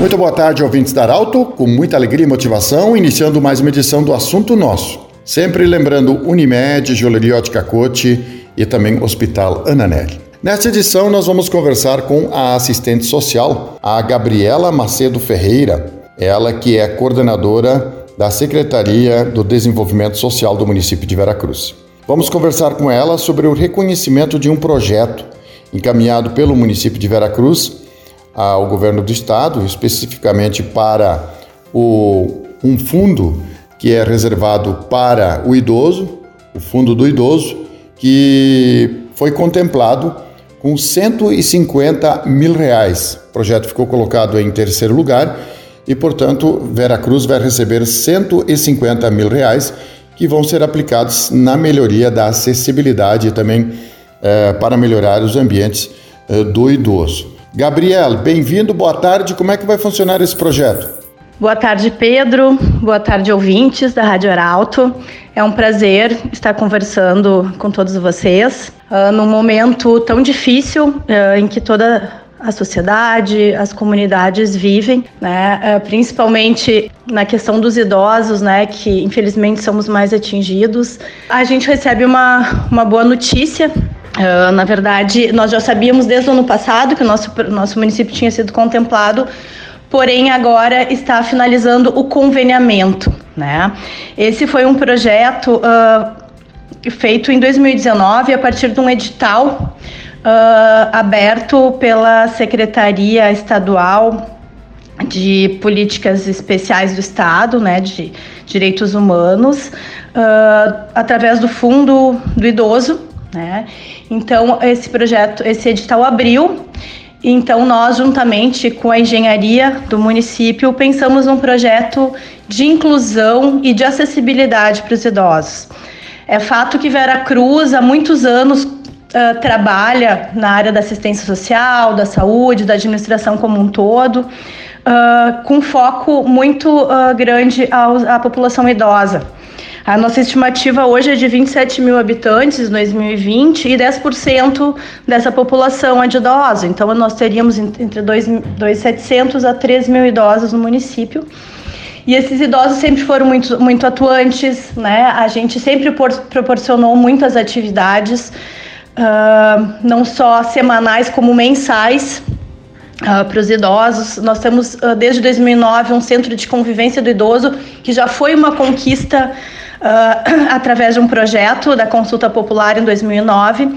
Muito boa tarde, ouvintes da Arauto, com muita alegria e motivação, iniciando mais uma edição do Assunto Nosso. Sempre lembrando Unimed, Joalheria Ótica Cote e também Hospital Ananelli. Nesta edição, nós vamos conversar com a assistente social, a Gabriela Macedo Ferreira, ela que é coordenadora da Secretaria do Desenvolvimento Social do município de Veracruz. Vamos conversar com ela sobre o reconhecimento de um projeto encaminhado pelo município de Veracruz ao governo do estado, especificamente para o, um fundo que é reservado para o idoso, o fundo do idoso, que foi contemplado com 150 mil reais. O projeto ficou colocado em terceiro lugar e, portanto, Veracruz vai receber 150 mil reais que vão ser aplicados na melhoria da acessibilidade e também eh, para melhorar os ambientes eh, do idoso. Gabriel, bem-vindo, boa tarde. Como é que vai funcionar esse projeto? Boa tarde, Pedro. Boa tarde, ouvintes da Rádio Arauto. É um prazer estar conversando com todos vocês uh, num momento tão difícil uh, em que toda a sociedade, as comunidades vivem, né? Uh, principalmente na questão dos idosos, né? Que infelizmente somos mais atingidos. A gente recebe uma, uma boa notícia Uh, na verdade, nós já sabíamos desde o ano passado que o nosso, nosso município tinha sido contemplado, porém agora está finalizando o conveniamento. Né? Esse foi um projeto uh, feito em 2019 a partir de um edital uh, aberto pela Secretaria Estadual de Políticas Especiais do Estado, né, de Direitos Humanos, através do Fundo do Idoso, né? Então, esse projeto, esse edital abriu. Então, nós, juntamente com a engenharia do município, pensamos num projeto de inclusão e de acessibilidade para os idosos. É fato que Vera Cruz, há muitos anos, uh, trabalha na área da assistência social, da saúde, da administração como um todo, uh, com foco muito uh, grande à população idosa. A nossa estimativa hoje é de 27 mil habitantes em 2020 e 10% dessa população é de idosos. Então, nós teríamos entre 2.700 a 3 mil idosos no município. E esses idosos sempre foram muito, muito atuantes, né? A gente sempre por, proporcionou muitas atividades, uh, não só semanais como mensais, Uh, para os idosos. Nós temos, uh, desde 2009, um centro de convivência do idoso, que já foi uma conquista uh, através de um projeto da consulta popular em 2009.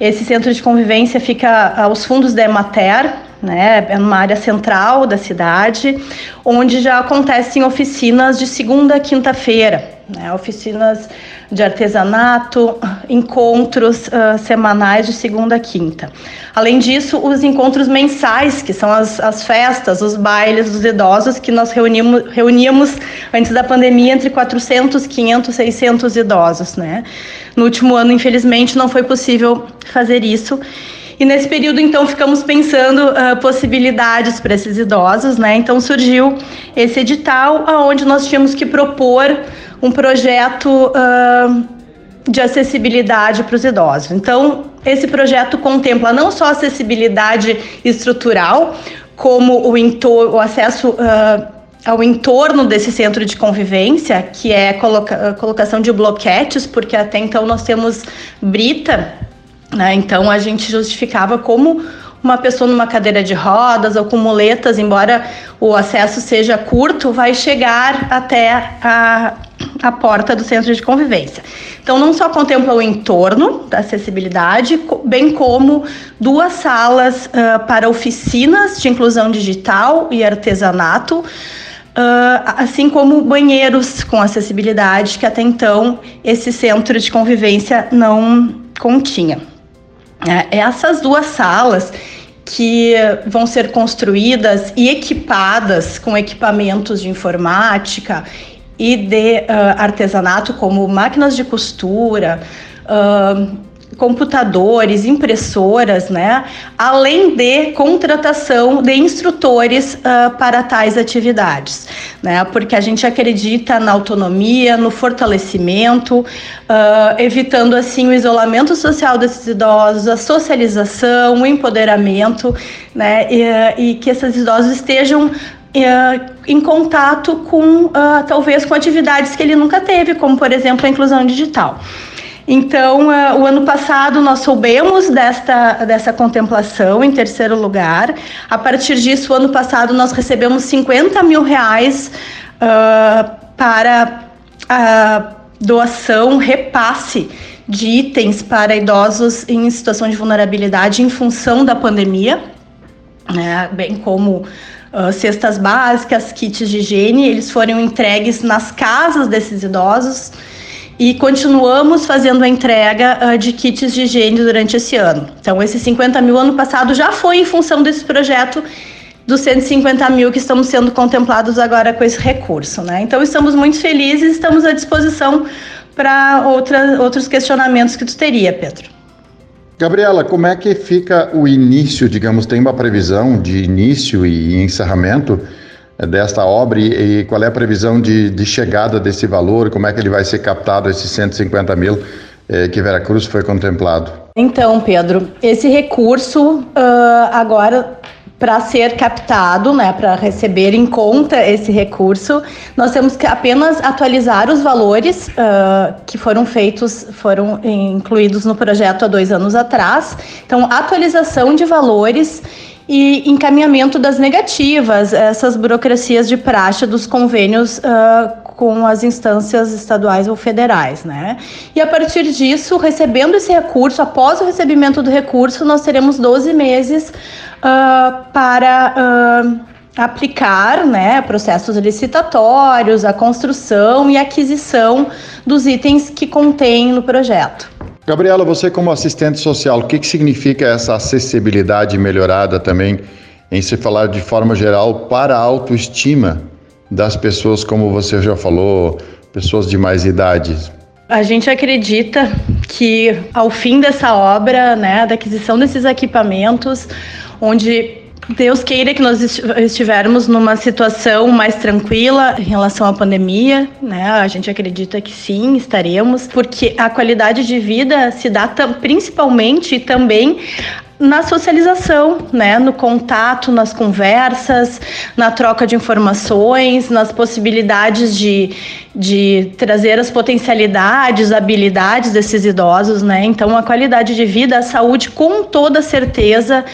Esse centro de convivência fica aos fundos da Emater, né, é numa área central da cidade, onde já acontecem oficinas de segunda a quinta-feira, né, oficinas de artesanato, encontros uh, semanais de segunda a quinta. Além disso, os encontros mensais, que são as, as festas, os bailes dos idosos, que nós reunimos, reuníamos antes da pandemia entre 400, 500, 600 idosos. Né? No último ano, infelizmente, não foi possível fazer isso. E nesse período, então, ficamos pensando uh, possibilidades para esses idosos, né? Então surgiu esse edital, onde nós tínhamos que propor um projeto uh, de acessibilidade para os idosos. Então, esse projeto contempla não só acessibilidade estrutural, como o, o acesso uh, ao entorno desse centro de convivência, que é a coloca colocação de bloquetes, porque até então nós temos brita, né? então a gente justificava como uma pessoa numa cadeira de rodas ou com muletas, embora o acesso seja curto, vai chegar até a, a porta do centro de convivência. Então, não só contempla o entorno da acessibilidade, bem como duas salas uh, para oficinas de inclusão digital e artesanato. Uh, assim como banheiros com acessibilidade, que até então esse centro de convivência não continha. É, essas duas salas que vão ser construídas e equipadas com equipamentos de informática e de uh, artesanato, como máquinas de costura, uh, computadores, impressoras, né? Além de contratação de instrutores uh, para tais atividades, né? Porque a gente acredita na autonomia, no fortalecimento, uh, evitando assim o isolamento social desses idosos, a socialização, o empoderamento, né? E, e que esses idosos estejam uh, em contato com, uh, talvez, com atividades que ele nunca teve, como, por exemplo, a inclusão digital. Então, uh, o ano passado nós soubemos desta, dessa contemplação em terceiro lugar. A partir disso, o ano passado nós recebemos 50 mil reais uh, para a doação, repasse de itens para idosos em situação de vulnerabilidade em função da pandemia, né, bem como uh, cestas básicas, kits de higiene, eles foram entregues nas casas desses idosos e continuamos fazendo a entrega uh, de kits de higiene durante esse ano. Então, esses 50 mil ano passado já foi em função desse projeto dos 150 mil que estamos sendo contemplados agora com esse recurso. Né? Então, estamos muito felizes, estamos à disposição para outros questionamentos que tu teria, Pedro. Gabriela, como é que fica o início, digamos, tem uma previsão de início e encerramento desta obra e, e qual é a previsão de, de, chegada desse valor, como é que ele vai ser captado, esses 150 mil eh, que Veracruz foi contemplado? Então, Pedro, esse recurso uh, agora para ser captado, né, para receber em conta esse recurso, nós temos que apenas atualizar os valores uh, que foram feitos, foram incluídos no projeto há dois anos atrás. Então, atualização de valores e encaminhamento das negativas, essas burocracias de praxe dos convênios uh, com as instâncias estaduais ou federais, né? E a partir disso, recebendo esse recurso, após o recebimento do recurso, nós teremos 12 meses uh, para uh, aplicar né, processos licitatórios, a construção e aquisição dos itens que contém no projeto. Gabriela, você como assistente social, o que, que significa essa acessibilidade melhorada também em se falar de forma geral para a autoestima das pessoas, como você já falou, pessoas de mais idade? A gente acredita que ao fim dessa obra, né, da aquisição desses equipamentos, onde Deus queira que nós estivermos numa situação mais tranquila em relação à pandemia, né? A gente acredita que sim, estaremos, porque a qualidade de vida se dá principalmente também na socialização, né, no contato, nas conversas, na troca de informações, nas possibilidades de, de trazer as potencialidades, habilidades desses idosos, né? Então, a qualidade de vida, a saúde, com toda certeza,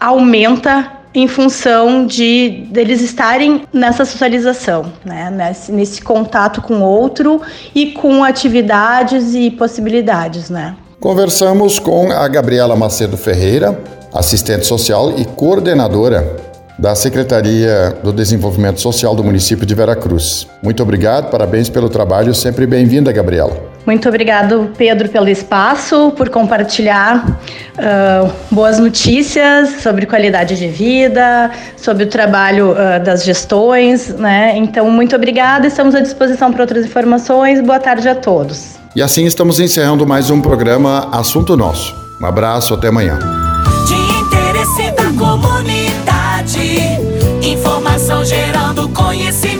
aumenta em função de deles estarem nessa socialização, né? nesse, nesse contato com o outro e com atividades e possibilidades, né? Conversamos com a Gabriela Macedo Ferreira, assistente social e coordenadora da Secretaria do Desenvolvimento Social do município de Veracruz. Muito obrigado, parabéns pelo trabalho, sempre bem-vinda, Gabriela. Muito obrigado, Pedro, pelo espaço, por compartilhar uh, boas notícias sobre qualidade de vida, sobre o trabalho uh, das gestões, né? Então, muito obrigada, estamos à disposição para outras informações. Boa tarde a todos. E assim estamos encerrando mais um programa Assunto Nosso. Um abraço, até amanhã. De interesse da comunidade, informação gerando conhecimento,